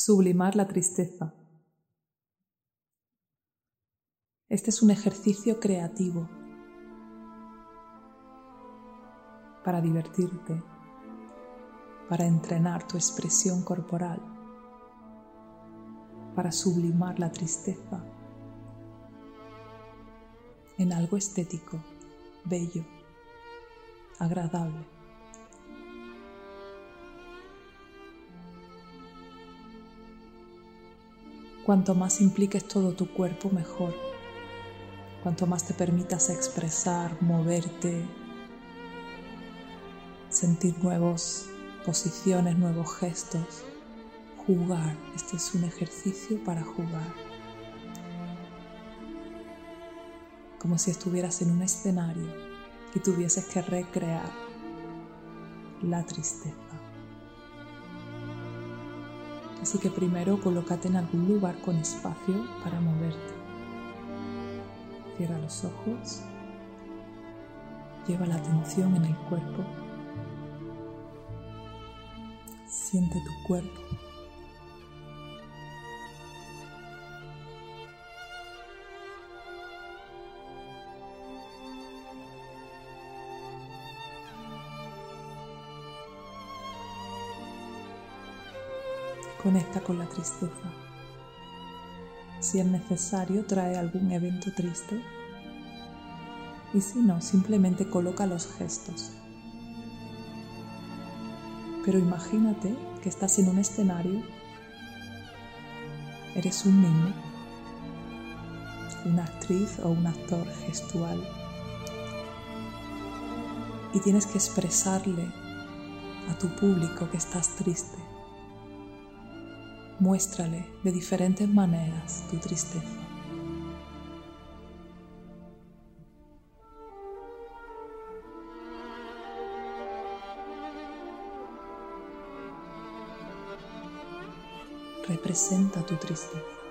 Sublimar la tristeza. Este es un ejercicio creativo para divertirte, para entrenar tu expresión corporal, para sublimar la tristeza en algo estético, bello, agradable. Cuanto más impliques todo tu cuerpo, mejor. Cuanto más te permitas expresar, moverte, sentir nuevas posiciones, nuevos gestos, jugar. Este es un ejercicio para jugar. Como si estuvieras en un escenario y tuvieses que recrear la tristeza. Así que primero colócate en algún lugar con espacio para moverte. Cierra los ojos. Lleva la atención en el cuerpo. Siente tu cuerpo. Conecta con la tristeza. Si es necesario, trae algún evento triste. Y si no, simplemente coloca los gestos. Pero imagínate que estás en un escenario. Eres un niño, una actriz o un actor gestual. Y tienes que expresarle a tu público que estás triste Muéstrale de diferentes maneras tu tristeza. Representa tu tristeza.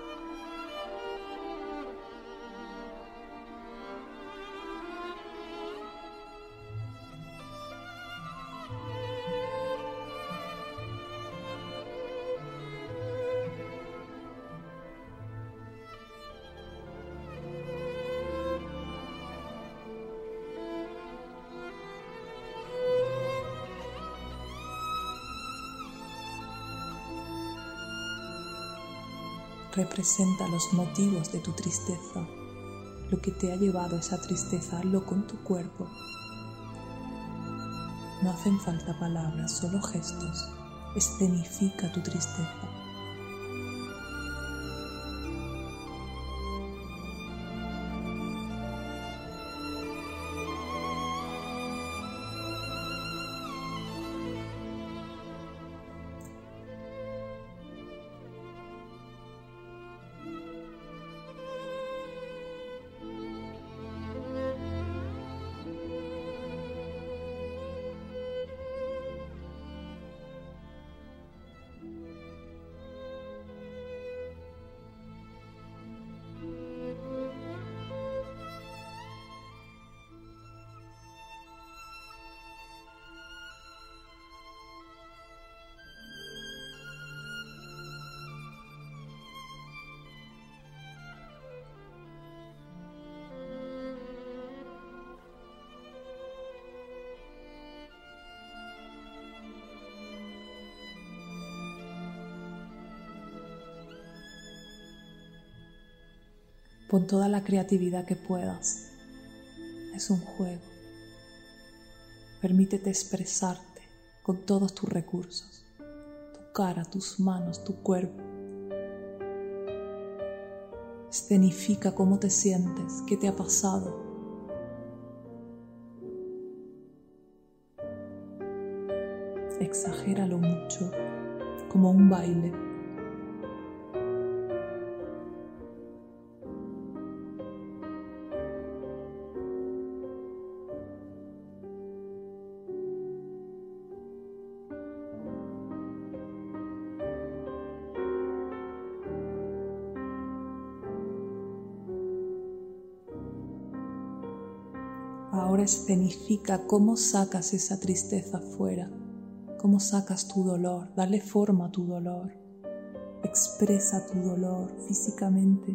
Representa los motivos de tu tristeza, lo que te ha llevado a esa tristeza, hazlo con tu cuerpo. No hacen falta palabras, solo gestos. Escenifica tu tristeza. Pon toda la creatividad que puedas. Es un juego. Permítete expresarte con todos tus recursos. Tu cara, tus manos, tu cuerpo. Escenifica cómo te sientes, qué te ha pasado. Exagéralo mucho, como un baile. Ahora escenifica cómo sacas esa tristeza fuera, cómo sacas tu dolor, dale forma a tu dolor. Expresa tu dolor físicamente.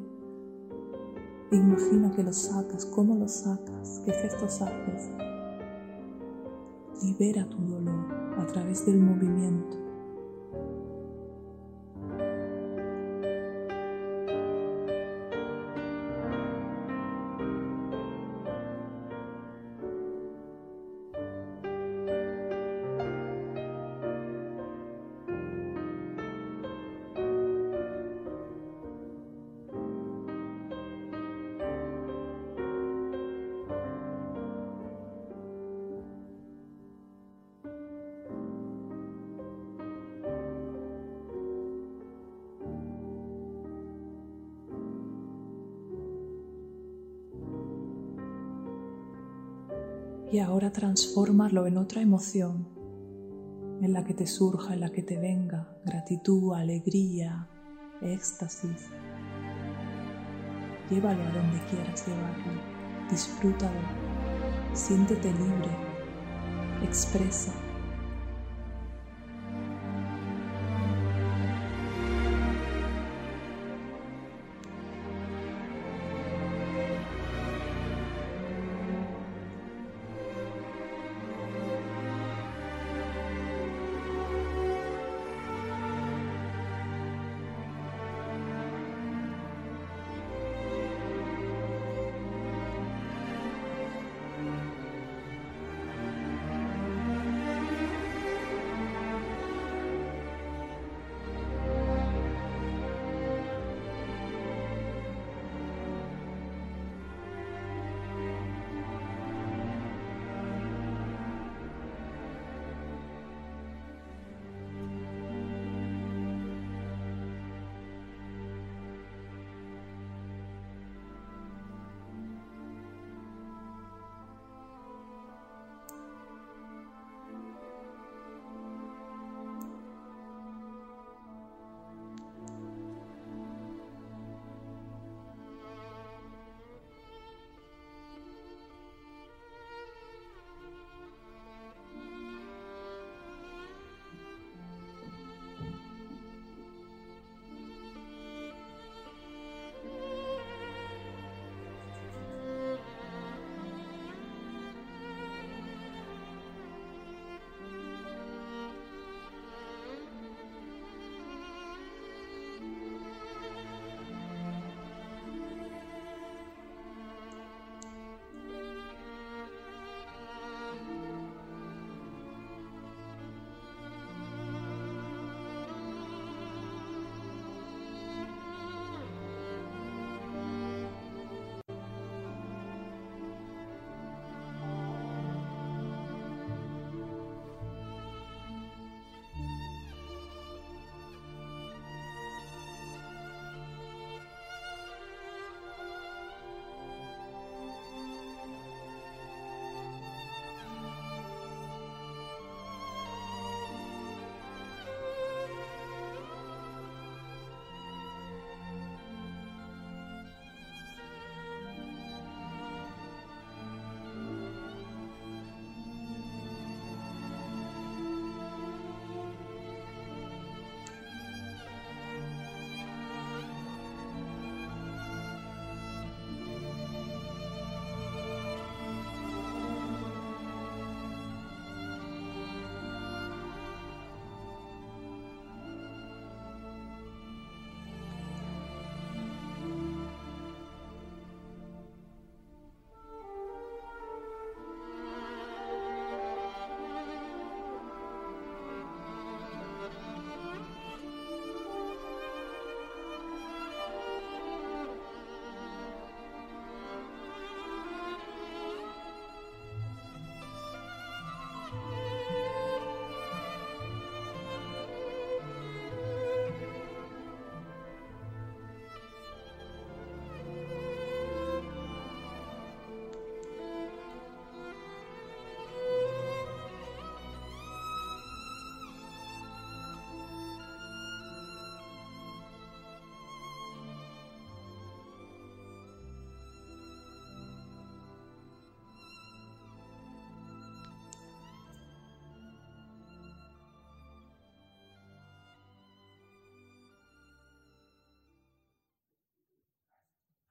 E imagina que lo sacas, cómo lo sacas, qué gestos haces. Libera tu dolor a través del movimiento. Y ahora transfórmalo en otra emoción, en la que te surja, en la que te venga gratitud, alegría, éxtasis. Llévalo a donde quieras llevarlo, disfrútalo, siéntete libre, expresa.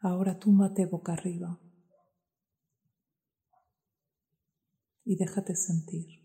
Ahora túmbate boca arriba y déjate sentir.